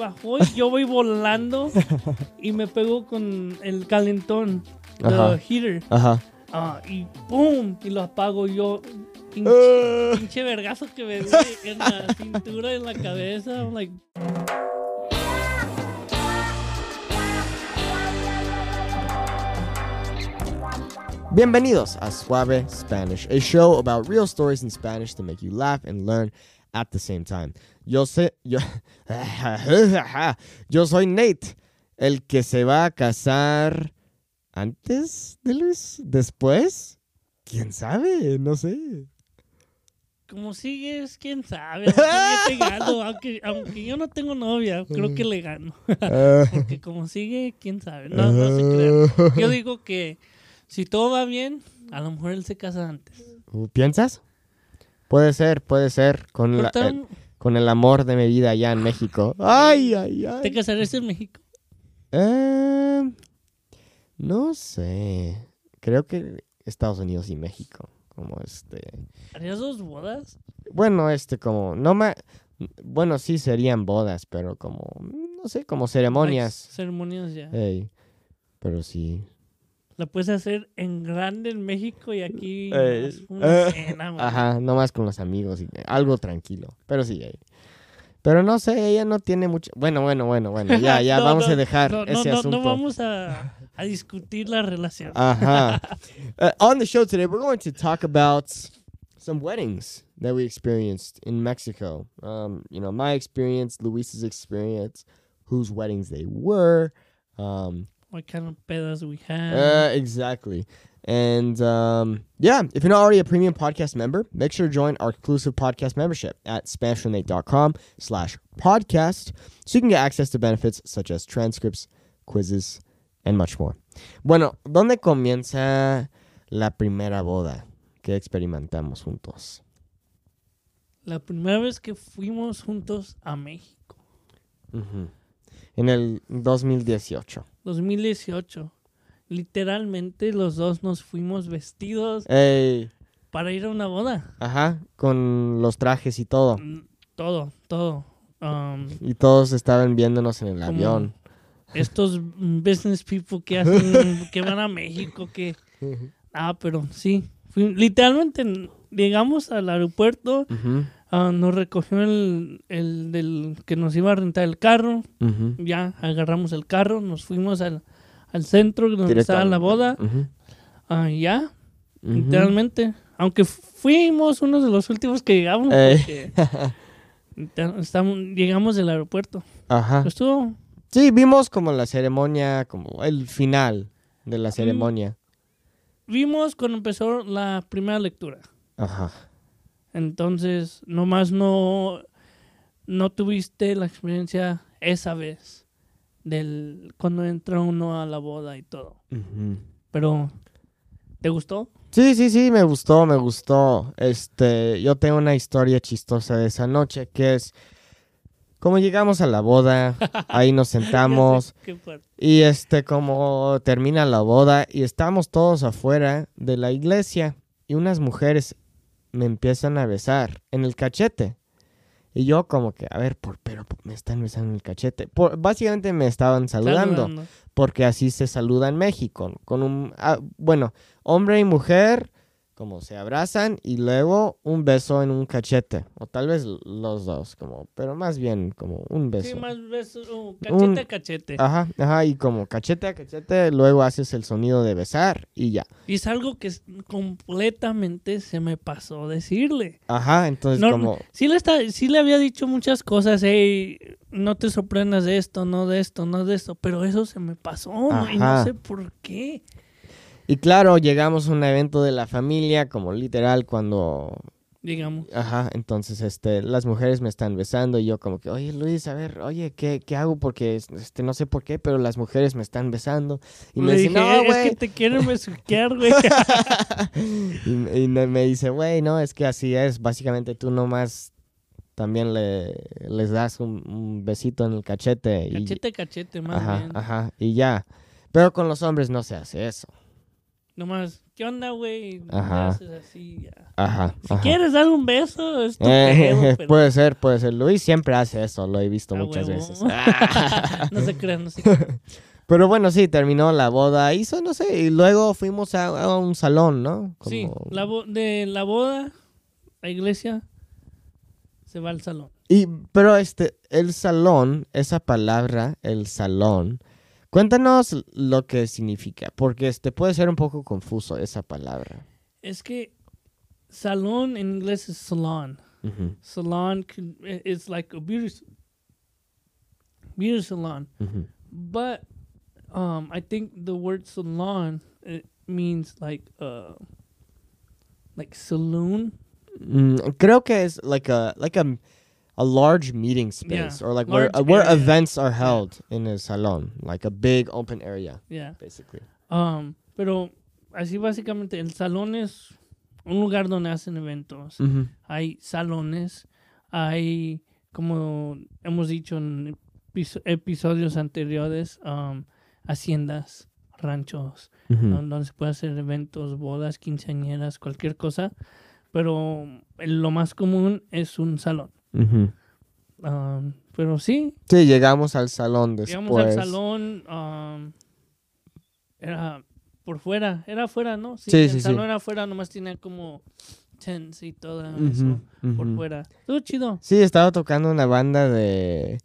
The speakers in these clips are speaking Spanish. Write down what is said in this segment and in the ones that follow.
bajó y yo voy volando y me pegó con el calentón, el heater. Ajá. Ah, y ¡pum! Y lo apago yo. Pinche, Ah. pinche vergazo que me di en la cintura, en la cabeza. I'm like, Bienvenidos a Suave Spanish, a show about real stories in Spanish to make you laugh and learn at the same time. Yo sé, yo, yo soy Nate, el que se va a casar antes de Luis, después, quién sabe, no sé. como sigues, quién sabe. Aunque gano, aunque, aunque yo no tengo novia, creo que le gano. Ah, Porque como sigue, quién sabe. No, no se crean. Yo digo que si todo va bien, a lo mejor él se casa antes. ¿Piensas? Puede ser, puede ser, con, la- el, con el amor de mi vida allá en México. Ay, ay, ay. ¿Te casarás en México? Eh, no sé. Creo que Estados Unidos y México. Como este. ¿Harías dos bodas? Bueno, este, como. No ma- Bueno, sí serían bodas, pero como. No sé, como ceremonias. Ceremonias ya. Pero sí. La puedes hacer en grande en México y aquí Eh, una eh, cena, man. Ajá, nomás con los amigos. Y, algo tranquilo. Pero sí, ey. Pero no sé, ella no tiene mucho. Bueno, bueno, bueno, bueno. Ya, ya, No, vamos no, a dejar No, ese no, asunto. no vamos a, a discutir la relación. Uh-huh. uh, on the show today, we're going to talk about some weddings that we experienced in Mexico. Um, you know, my experience, Luis's experience, whose weddings they were. Um, What kind of pedas we have. uh, exactly. And um, yeah, if you're not already a premium podcast member, make sure to join our exclusive podcast membership at SpanishForNate.com slash podcast so you can get access to benefits such as transcripts, quizzes, and much more. Bueno, ¿dónde comienza la primera boda que experimentamos juntos? La primera vez que fuimos juntos a México. Ujú. En el 2018. 2018. Literalmente los dos nos fuimos vestidos Ey, para ir a una boda. ajá, con los trajes y todo. Mm, Todo, todo. Um, Y todos estaban viéndonos en el avión. estos business people que hacen, que van a México, que... Ah, pero sí. Literalmente llegamos al aeropuerto, ah, nos recogió el, el del que nos iba a rentar el carro, ya agarramos el carro, nos fuimos al, al centro donde estaba la boda, ah, ya, literalmente. Aunque fuimos uno de los últimos que llegamos, literal- estamos, llegamos del aeropuerto. Ajá. Estuvo, Sí, vimos como la ceremonia, como el final de la ceremonia. vimos cuando empezó la primera lectura. Ajá. Entonces, nomás no, no tuviste la experiencia esa vez del cuando entra uno a la boda y todo. Pero, ¿te gustó? Sí, sí, sí, me gustó, me gustó. Este, yo tengo una historia chistosa de esa noche que es como llegamos a la boda, ahí nos sentamos y este como termina la boda y estamos todos afuera de la iglesia y unas mujeres me empiezan a besar en el cachete. Y yo como que, a ver, por, pero me están besando en el cachete. Por, básicamente me estaban saludando. Saludando. porque así se saluda en México, con un, ah, bueno, hombre y mujer, como se abrazan y luego un beso en un cachete, o tal vez los dos, como, pero más bien como un beso. Sí, más besos, oh, cachete Un- a cachete. Ajá, ajá, y como cachete a cachete, luego haces el sonido de besar y ya. Y es algo que completamente se me pasó decirle. Ajá, entonces No, como, Sí le, está, sí le había dicho muchas cosas, hey, no te sorprendas de esto, no de esto, no de esto, pero eso se me pasó y no sé por qué. Y claro, llegamos a un evento de la familia, como literal cuando Digamos. Ajá, entonces este, las mujeres me están besando y yo como que, oye Luis, a ver, oye, ¿qué, qué hago? Porque este, no sé por qué, pero las mujeres me están besando. Y me Le dice, dije, no, es que güey. te quieren besuquear, güey. y, y me dice, güey, no, es que así es. Básicamente tú nomás también le, les das un, un besito en el cachete. y, cachete, cachete, más ajá, bien. ajá, y ya. Pero con los hombres no se hace eso. Nomás, ¿qué onda, güey? Ajá. Haces así, ya. Ajá. Si ajá. quieres dar un beso, es tu Eh, pedo, pero- puede ser, puede ser. Luis siempre hace eso, lo he visto A muchas huevo. veces. no se crean, no se crean. Pero bueno, sí, terminó la boda, hizo, no sé, y luego fuimos a, a un salón, ¿no? Sí, la de la boda, la iglesia, se va al salón. Y, pero este, el salón, esa palabra, el salón, cuéntanos lo que significa, porque este puede ser un poco confuso esa palabra. Es que salón en inglés es salon. Ujú, Salon can, it's like a beauty, beauty salon. ujú. But um, I think the word salon it means like uh, like saloon. Mm, creo que es like a like a a large meeting space Yeah, or like where large where area. events are held in a salon, like a big open area, Yeah. basically. Um, pero así básicamente el salón es un lugar donde hacen eventos. Ujú, Hay salones, hay como hemos dicho en episo- episodios anteriores, um, haciendas, ranchos, ujú. don- donde se puede hacer eventos, bodas, quinceañeras, cualquier cosa. Pero el- lo más común es un salón. Um, pero sí, Sí, llegamos al salón después. llegamos al salón. um, era por fuera, era afuera, ¿no? Sí, el sí, sí. salón era afuera, nomás tenía como tents y todo eso por fuera. Estuvo chido. Sí, estaba tocando una banda de...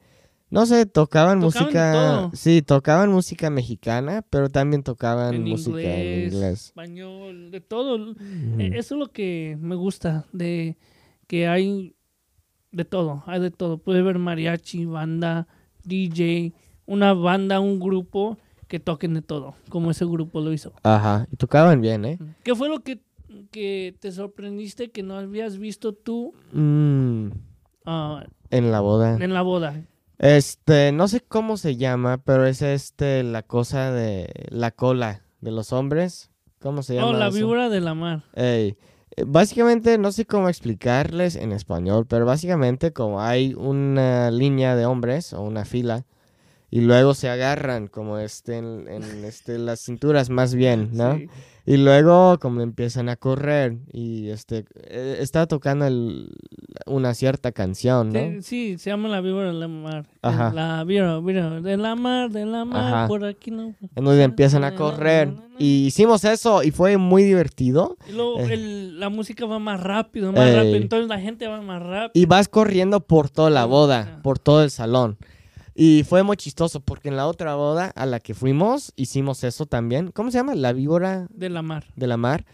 No sé, tocaban, Tocaban música... todo. Sí, tocaban música mexicana, pero también tocaban En música en inglés, inglés. español, de todo. Eh, Eso es lo que me gusta, de que hay de todo, hay de todo. Puede haber mariachi, banda, DJ, una banda, un grupo que toquen de todo, como ese grupo lo hizo. Ajá, y tocaban bien, ¿eh? ¿Qué fue lo que, que te sorprendiste que no habías visto tú Mm, ah, en la boda. en la boda? Este, no sé cómo se llama, pero es este, la cosa de la cola de los hombres. ¿Cómo se llama Oh, la eso? víbora de la mar. Ey, básicamente, no sé cómo explicarles en español, pero básicamente como hay una línea de hombres o una fila y luego se agarran como este en, en, este las cinturas más bien, ¿no? Sí. Y luego como empiezan a correr y este eh, está tocando el- una cierta canción, ¿no? Sí, sí, se llama la víbora de la mar. Ajá. La víbora, víbora de la mar, de la mar, Ajá. por aquí no. En donde empiezan a correr y hicimos eso y fue muy divertido. Y luego Eh. el- la música va más rápido, más Ey. rápido. Entonces la gente va más rápido. Y vas corriendo por toda la boda, ya. por todo el salón. Y fue muy chistoso porque en la otra boda a la que fuimos hicimos eso también. ¿Cómo se llama? La víbora De la mar. de la mar.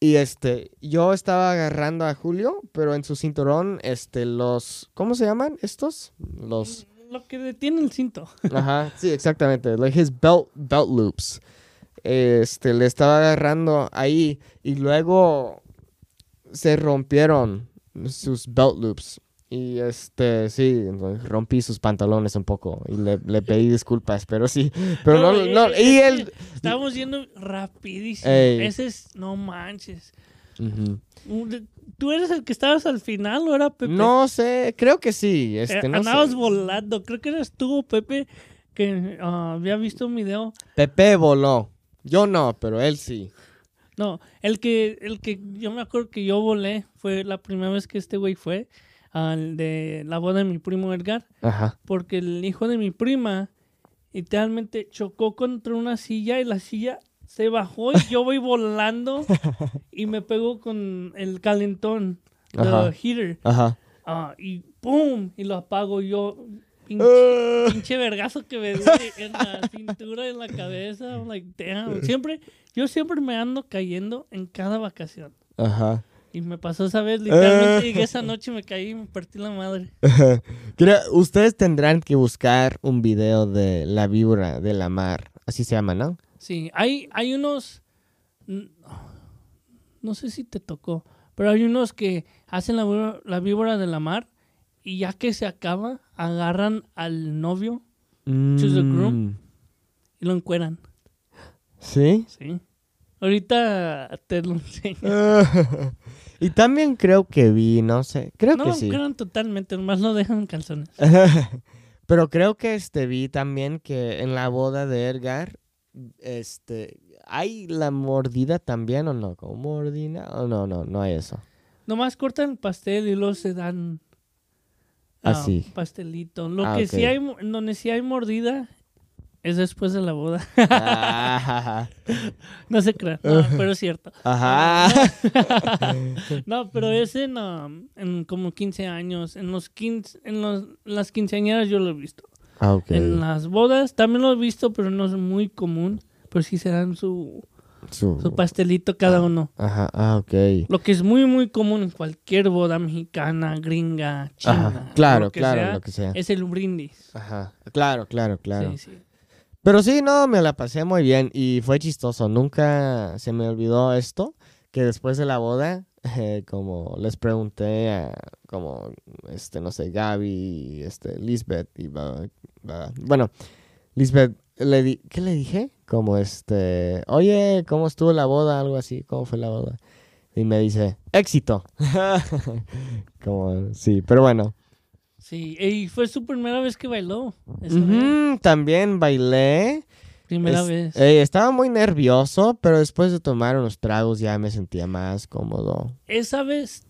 Y este, yo estaba agarrando a Julio, pero en su cinturón, este, los, ¿cómo se llaman estos? Los, Lo que detiene el cinto. ajá, sí, exactamente, like his belt, belt loops. Este, le estaba agarrando ahí y luego se rompieron sus belt loops. Y este, sí, rompí sus pantalones un poco y le, le pedí disculpas, pero sí, pero no, No, no, y él... Estábamos yendo rapidísimo. Ey. Ese es, no manches. ¿Tú eres el que estabas al final o era Pepe? No sé, creo que sí, Eh, este, no andabas sé. volando. Creo que eras tú Pepe que ah, había visto un video. Pepe voló, yo no, pero él sí. No, el que, el que yo me acuerdo que yo volé fue la primera vez que este güey fue al de la boda de mi primo Edgar. Ajá. porque el hijo de mi prima literalmente chocó contra una silla y la silla se bajó y yo voy volando y me pegó con el calentón, the Ajá. heater, Ajá. ah, y ¡pum! Y lo apago yo. Pinche, Ah. pinche vergazo que me di en la cintura en la cabeza. I'm like, damn. Siempre, yo siempre me ando cayendo en cada vacación. Ajá. Y me pasó esa vez, literalmente llegué esa noche, me caí y me partí la madre. Creo- ustedes tendrán que buscar un video de la víbora de la mar, así se llama, ¿no? Sí, hay, hay unos. No sé si te tocó, pero hay unos que hacen la, víbora- la víbora de la mar y ya que se acaba, agarran al novio Choose a groom. Mm, y lo encueran. ¿Sí? Sí. Ahorita te lo enseño. y también creo que vi, no sé, creo No que sí. encueran totalmente, nomás lo dejan en calzones. Pero creo que este vi también que en la boda de Edgar este, ¿hay la mordida también o no? ¿Como mordida? O no, no, no hay eso. Nomás cortan el pastel y luego se dan ah, Así. pastelito. Lo Ah, que ok. sí hay, donde sí hay mordida es después de la boda. Ah, no se crean, no, pero es cierto. Ajá. No, pero es en, um, en como 15 años. En los 15, en los, las quinceañeras yo lo he visto. Ah, ok. En las bodas también lo he visto, pero no es muy común. Pero sí se dan su, Su- su pastelito cada uno. Ajá, ah, ok. Lo que es muy, muy común en cualquier boda mexicana, gringa, china. Ajá, claro, lo que claro, sea, lo que sea. Es el brindis. Ajá, claro, claro, claro. Sí, sí. Pero sí, no, me la pasé muy bien y fue chistoso. Nunca se me olvidó esto, que después de la boda, eh, como les pregunté a, como, este, no sé, Gaby, este, Lisbeth y, ba- bueno, Lisbeth, le di, ¿qué le dije? Como, este, oye, ¿cómo estuvo la boda? Algo así, ¿cómo fue la boda? Y me dice, éxito. como, sí, pero bueno. Sí, y fue su primera vez que bailó. esa vez. Ujú, también bailé. Primera Es- vez. eh, estaba muy nervioso, pero después de tomar unos tragos ya me sentía más cómodo. Esa vez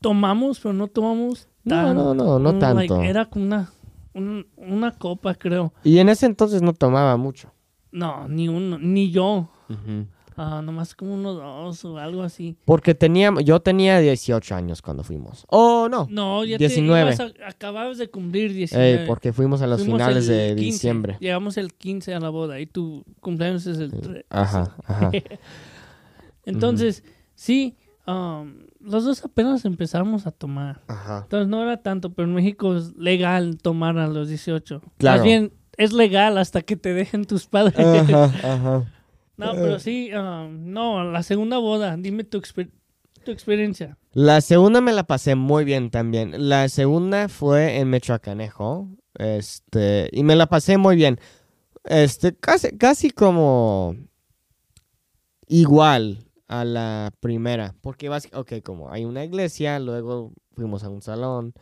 tomamos, pero no tomamos No, tan- no, no, no like, tanto. era como una, un- una copa, creo. Y en ese entonces no tomaba mucho. No, ni uno, ni yo. Ah, nomás como uno dos o algo así. Porque tenía, yo tenía 18 años cuando fuimos. Oh, no. No, ya 19. te ibas a- acababas de cumplir 19. Ey, porque fuimos a los Fuimos finales de 15. diciembre. Llegamos el 15 a la boda y tu cumpleaños es el 3. Ajá, ajá. Entonces, sí, um, los dos apenas empezamos a tomar. Ajá. Entonces no era tanto, pero en México es legal tomar a los 18. Claro. Más bien, es legal hasta que te dejen tus padres. Ajá, ajá. No, pero sí, um, no, la segunda boda, dime tu, tu experiencia. La segunda me la pasé muy bien también. La segunda fue en Mechoacanejo. Este, y me la pasé muy bien. Este, casi, casi como igual a la primera. Porque vas, ok, como hay una iglesia, luego fuimos a un salón.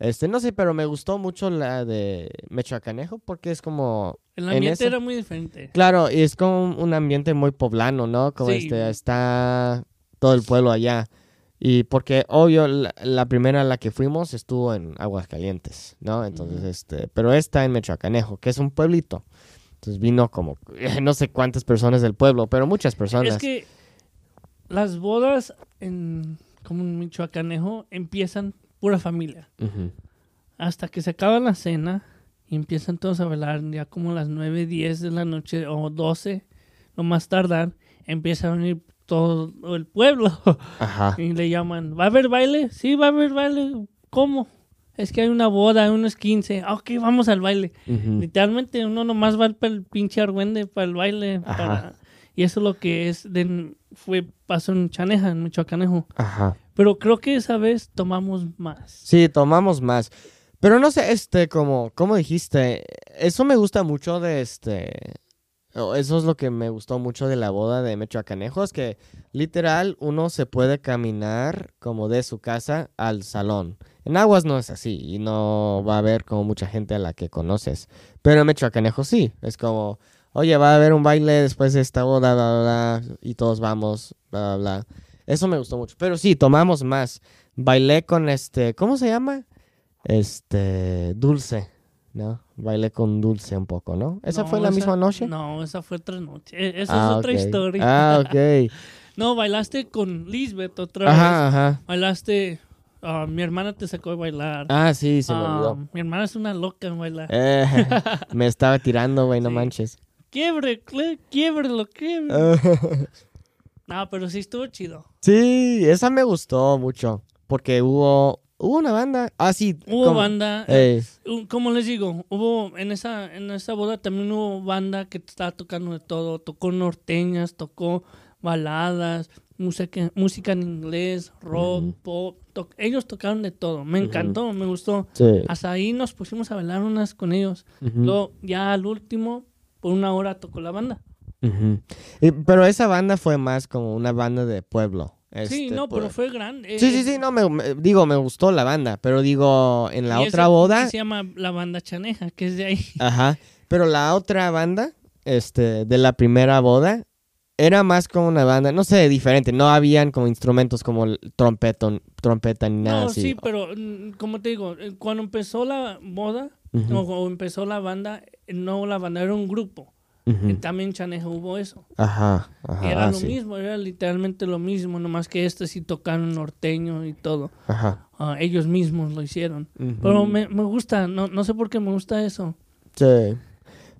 Este, no sé, pero me gustó mucho la de Mechoacanejo porque es como El En ambiente era muy diferente. Claro, y es como un ambiente muy poblano, ¿no? Como Sí. este, está todo el pueblo allá. Y porque, obvio, la, la primera a la que fuimos estuvo en Aguascalientes, ¿no? Entonces, este, pero está en Mechoacanejo, que es un pueblito. Entonces vino como, no sé cuántas personas del pueblo, pero muchas personas. Es que las bodas en como en Michoacanejo empiezan pura familia. Hasta que se acaba la cena y empiezan todos a bailar ya como las 9, 10 de la noche o 12, lo más tardar, empieza a venir todo el pueblo Ajá. y le llaman, ¿va a haber baile? Sí, va a haber baile. ¿Cómo? Es que hay una boda, unos 15. Ah, ok, vamos al baile. Literalmente uno nomás va para el pinche argüende, para el baile. Para- Y eso es lo que es, de, fue, pasó en Chaneja, en Michoacanejo. Ajá. Pero creo que esa vez tomamos más. Sí, tomamos más. Pero no sé, este, como, como dijiste, eso me gusta mucho de este. Eso es lo que me gustó mucho de la boda de Mechoacanejo, es que literal uno se puede caminar como de su casa al salón. En Aguas no es así y no va a haber como mucha gente a la que conoces. Pero en Mechoacanejo sí, es como, oye, va a haber un baile después de esta boda, bla, bla, bla, y todos vamos, bla, bla, bla. Eso me gustó mucho. Pero sí, tomamos más. Bailé con este, ¿cómo se llama? Este, Dulce, ¿no? Bailé con Dulce un poco, ¿no? ¿Esa No, fue la misma noche? No, esa fue otra noche. E- Esa Ah, es otra ok. historia. Ah, ok. No, bailaste con Lisbeth otra vez. Ajá. Bailaste. ah, mi hermana te sacó a bailar. Ah, sí, se me Ah, olvidó. mi hermana es una loca en bailar. Eh, me estaba tirando, güey, no Sí. manches. Quiebre, cle- quiebrelo, quiebre. Ah. No, pero sí estuvo chido. sí, esa me gustó mucho. Porque hubo, hubo una banda. Ah, sí. Hubo como- banda. Como les digo, hubo en esa en esa boda también hubo banda que estaba tocando de todo, tocó norteñas, tocó baladas, música música en inglés, rock, pop, to- ellos tocaron de todo, me encantó, me gustó. sí. Hasta ahí nos pusimos a bailar unas con ellos. Luego ya al último por una hora tocó la banda. Y- pero esa banda fue más como una banda de pueblo. sí, este, no, por- pero fue grande. Sí, sí, sí, no, me, me- digo, me gustó la banda, pero digo, en la Y otra boda, se llama la banda Chaneja, que es de ahí. ajá, pero la otra banda este, de la primera boda, era más como una banda, no sé, diferente. No habían como instrumentos como el trompeta, trompeta ni nada No, así. sí, pero mm, como te digo, eh, cuando empezó la boda o, o empezó la banda, eh, no la banda, era un grupo. Ujú. Y También en Chanejo hubo eso. Ajá, ajá. era ah, lo sí. mismo, era literalmente lo mismo, nomás que este sí tocaron norteño y todo. Ajá. Ah, ellos mismos lo hicieron. Pero me, me gusta, no, no sé por qué me gusta eso. Sí.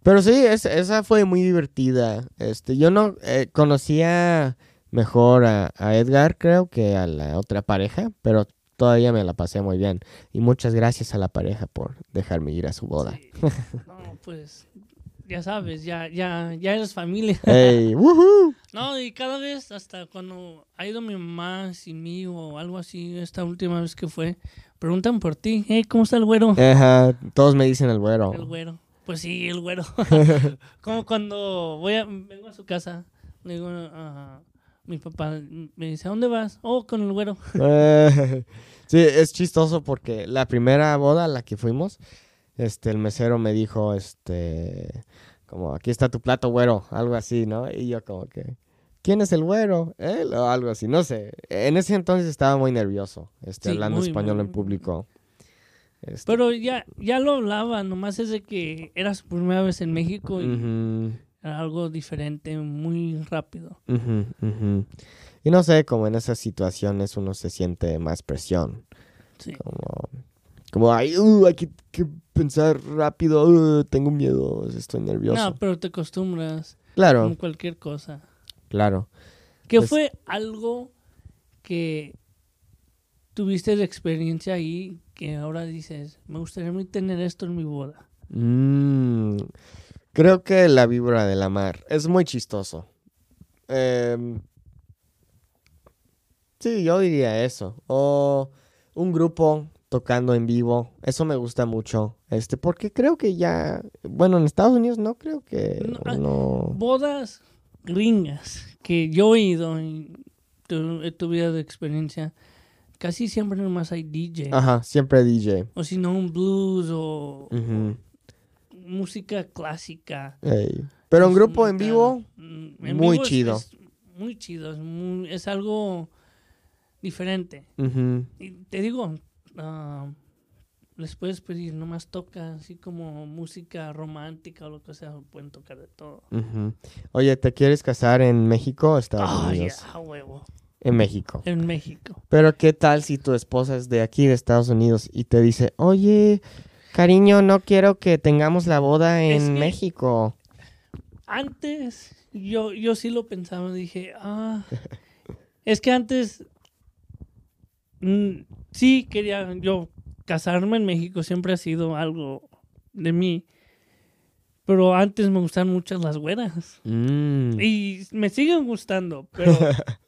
Pero sí, es- esa fue muy divertida. Este, yo no eh, conocía mejor a, a Edgar, creo, que a la otra pareja, pero todavía me la pasé muy bien. Y muchas gracias a la pareja por dejarme ir a su boda. Sí. No, pues ya sabes, ya, ya, ya eres familia. ¡Ey! ¡Woohoo! No, y cada vez, hasta cuando ha ido mi mamá sin mí o algo así, esta última vez que fue, preguntan por ti. Hey, ¿cómo está el güero? Ajá, todos me dicen el güero. El güero. Pues sí, el güero. Como cuando voy a, vengo a su casa, le digo a mi papá, me dice, ¿a dónde vas? Oh, con el güero. Eh, sí, es chistoso porque la primera boda a la que fuimos, este, el mesero me dijo, este, como, aquí está tu plato, güero, algo así, ¿no? Y yo como que, ¿quién es el güero? Él o algo así, no sé. En ese entonces estaba muy nervioso, este, Sí, hablando muy, español muy, en público. Este, Pero ya, ya lo hablaba, nomás es de que era su primera vez en México y era algo diferente, muy rápido. Y no sé, como en esas situaciones uno se siente más presión. Sí. Como, como ay, uh, hay que, que pensar rápido, uh, tengo miedo, estoy nervioso. No, pero te acostumbras claro, con cualquier cosa. claro. ¿Qué Pues- fue algo que tuviste de experiencia ahí que ahora dices, me gustaría tener esto en mi boda? Mm, creo que la víbora de la mar es muy chistoso. Em, sí, yo diría eso. O un grupo tocando en vivo, eso me gusta mucho. Este, porque creo que ya, bueno, en Estados Unidos no creo que No, ah, no. Bodas gringas que yo he ido y tu, he tuvido de experiencia, casi siempre nomás hay DJ. Ajá, siempre DJ. O si no, un blues o música clásica. Pero un grupo en vivo, Mm, en muy vivo chido. Es, muy chido, es, muy- es algo diferente. Y te digo, ah, les puedes pedir, nomás toca así como música romántica o lo que sea, pueden tocar de todo. Oye, ¿te quieres casar en México o Estados Ah, Unidos? huevo. En México. En México. Pero ¿qué tal si tu esposa es de aquí, de Estados Unidos, y te dice, oye, cariño, no quiero que tengamos la boda en Es que- México? Antes, yo, yo sí lo pensaba, dije, ah, es que antes, mm, sí quería yo casarme en México, siempre ha sido algo de mí, pero antes me gustan mucho las güeras. Mm, Y me siguen gustando, pero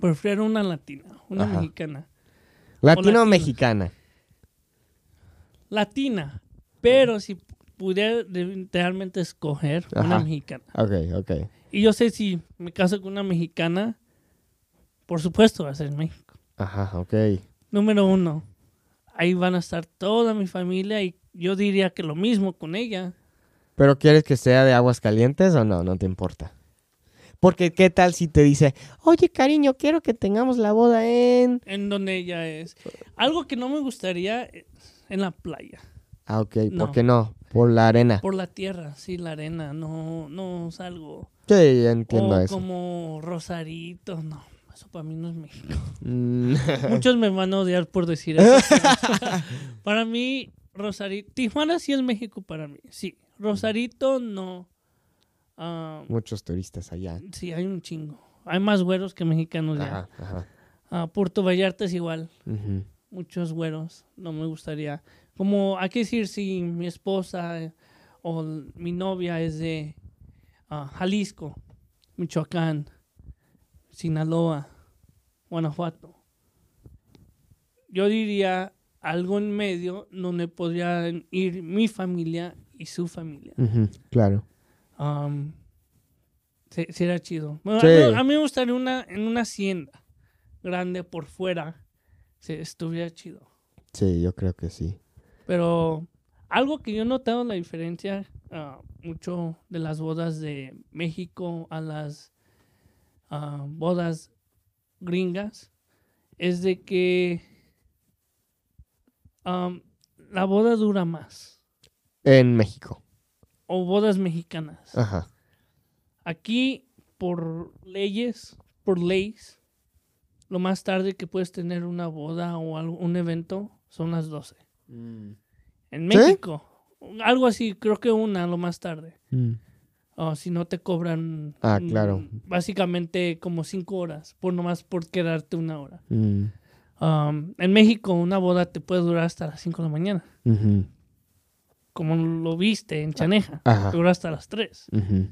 prefiero una latina, una Ajá. mexicana. ¿Latino o mexicana? Latina, pero si pudiera realmente escoger una mexicana. Ok, ok. Y yo sé si me caso con una mexicana, por supuesto va a ser en México. Ajá, ok. Número uno, ahí van a estar toda mi familia y yo diría que lo mismo con ella. ¿Pero quieres que sea de aguas calientes o no? No te importa. Porque ¿qué tal si te dice, oye, cariño, quiero que tengamos la boda en... En donde ella es. Algo que no me gustaría es en la playa. Ah, ok, No. ¿por qué no? Por la arena. Por la tierra, sí, la arena. No, no salgo. Sí, entiendo o eso. como Rosarito. No, eso para mí no es México. Mm, Muchos me van a odiar por decir eso. para mí, Rosarito. Tijuana sí es México para mí. Sí. Rosarito no. Ah, Muchos turistas allá. sí, hay un chingo. Hay más güeros que mexicanos ya. Ajá, ajá. Ah, Puerto Vallarta es igual. Muchos güeros. No me gustaría. Como hay que decir si mi esposa eh, o mi novia es de ah, Jalisco, Michoacán, Sinaloa, Guanajuato. Yo diría algo en medio donde podrían ir mi familia y su familia. Claro. Um, se- chido. Bueno, Sí. a, mí, a mí me gustaría una, en una hacienda grande por fuera. Se, estuviera chido. Sí, yo creo que sí. Pero algo que yo he notado la diferencia ah, mucho de las bodas de México a las bodas gringas es de que la boda dura más. En México. O bodas mexicanas. Ajá. Aquí, por leyes, por leyes, lo más tarde que puedes tener una boda o algo- un evento son las 12. En ¿Sí? México, algo así, creo que una lo más tarde. Mm. O si no te cobran. Ah, claro. Básicamente como cinco horas, por nomás por quedarte una hora. Mm. Um, en México, una boda te puede durar hasta las 5 de la mañana. Como lo viste en Chaneja. Ajá. Dura hasta las 3. Ujú.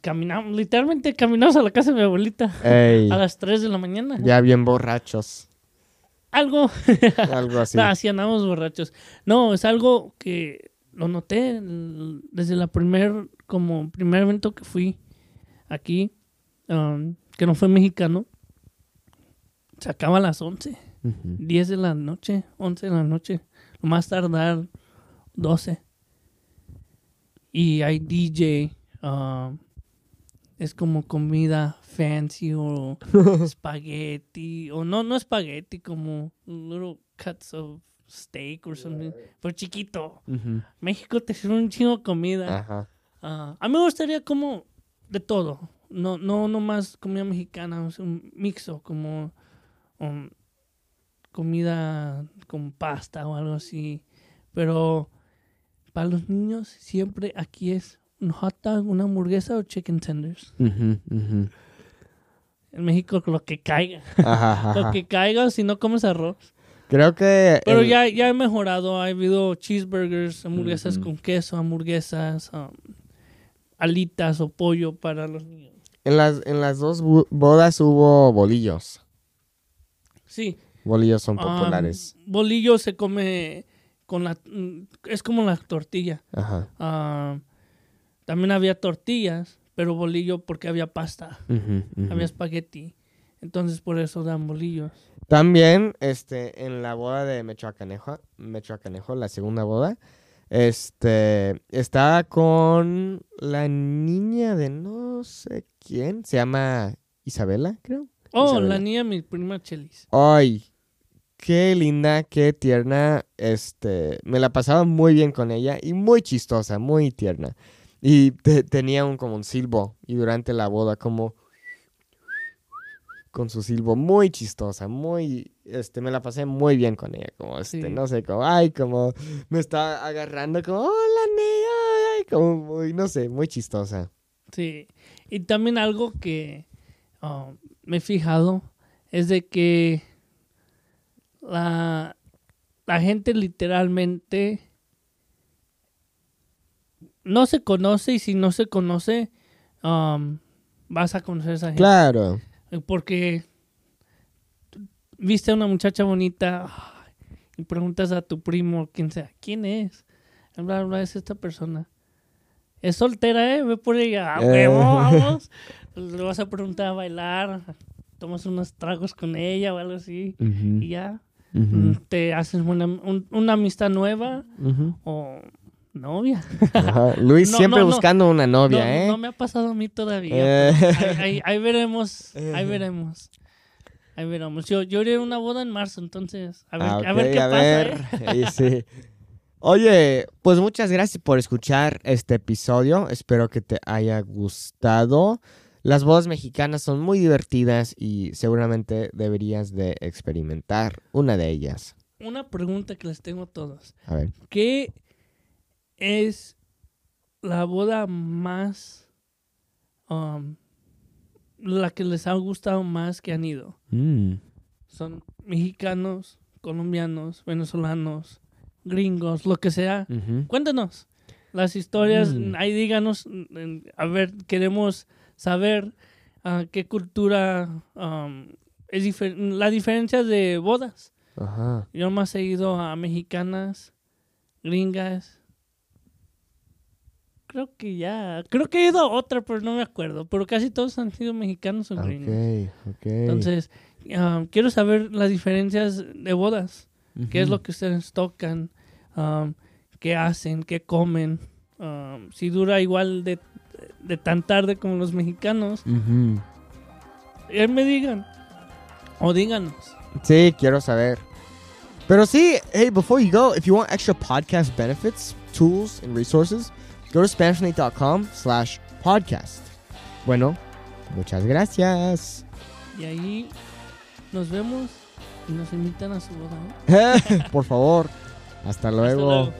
Caminamos, literalmente caminamos a la casa de mi abuelita Ey, a las 3 de la mañana. ya bien borrachos. Algo. Algo así. No, así andamos borrachos. No, es algo que lo noté desde la primer, como primer evento que fui aquí, um, que no fue mexicano. Se acaba a las 11, Ujú. 10 de la noche, 11 de la noche. Lo más tardar 12. Y hay DJ. um, es como comida fancy o espagueti. O no, no espagueti, como little cuts of steak or something. Pero chiquito. México te sirve un chingo de comida. Ajá. Ah, a mí me gustaría como de todo. No, no, no más comida mexicana, o sea, un mixo, como um, comida con pasta o algo así. Pero para los niños siempre aquí es un hot dog, una hamburguesa o chicken tenders. En México lo que caiga. Ajá, ajá, Lo que caiga si no comes arroz. Creo que. Pero el- ya, ya he mejorado. Ha habido cheeseburgers, hamburguesas con queso, hamburguesas, um, alitas o pollo para los niños. En las, en las dos bodas hubo bolillos. Sí. Bolillos son um, populares. bolillo se come con la... Es como la tortilla. Ajá. Um, también había tortillas, pero bolillo porque había pasta. Había espagueti. Entonces por eso dan bolillos. También, este, en la boda de Mechoacanejo, Mechoacanejo, la segunda boda, este, estaba con la niña de no sé quién, se llama Isabela, creo. Oh, Isabela. la niña, mi prima Chelis. Ay, qué linda, qué tierna, este, me la pasaba muy bien con ella y muy chistosa, muy tierna. Y te- tenía un como un silbo y durante la boda como con su silbo muy chistosa, muy este me la pasé muy bien con ella, como este, Sí. no sé, como ay, como me estaba agarrando como hola niña, ay, como muy no sé, muy chistosa. Sí. Y también algo que um, me he fijado es de que la, la gente literalmente no se conoce y si no se conoce um, vas a conocer a esa gente. Claro. Porque viste a una muchacha bonita y preguntas a tu primo, quien sea, ¿quién es? Bla, bla, es esta persona. Es soltera, ¿eh? Ve por ella. ¡A Eh. huevo, vamos! Le vas a preguntar a bailar, tomas unos tragos con ella o algo así y ya. Te haces una, un- una amistad nueva o novia. Ajá, Luis No, siempre no, no. buscando una novia, no, ¿eh? no me ha pasado a mí todavía. Eh. Ahí, ahí- ahí veremos, ahí veremos. Ahí veremos. Yo, yo iré a una boda en marzo, entonces a ver, Ah, a ver qué a pasa. ver. ¿eh? Sí. Oye, pues muchas gracias por escuchar este episodio. Espero que te haya gustado. Las bodas mexicanas son muy divertidas y seguramente deberías de experimentar una de ellas. Una pregunta que les tengo a todos. A ver. ¿Qué es la boda más... um, la que les ha gustado más que han ido? Mm. Son mexicanos, colombianos, venezolanos, gringos, lo que sea. Ujú. Cuéntanos las historias, Mm. ahí díganos, mm, a ver, queremos saber ah, qué cultura um, es difer- la diferencia de bodas. Ajá. Yo más he ido a mexicanas, gringas. Creo que ya, creo que he ido a otra, pero no me acuerdo. Pero casi todos han sido mexicanos o gringos. Ok, ok. Entonces, ah, quiero saber las diferencias de bodas. ¿Qué es lo que ustedes tocan? Um, qué hacen, qué comen, um, si dura igual de, de tan tarde como los mexicanos. Y ahí me digan. O díganos. Sí, quiero saber. Pero sí, hey, before you go, if you want extra podcast benefits, tools, and resources, go to SpanishNate.com slash podcast. Bueno, muchas gracias. Y ahí nos vemos y nos invitan a su boda. ¿no? Por favor. Hasta luego.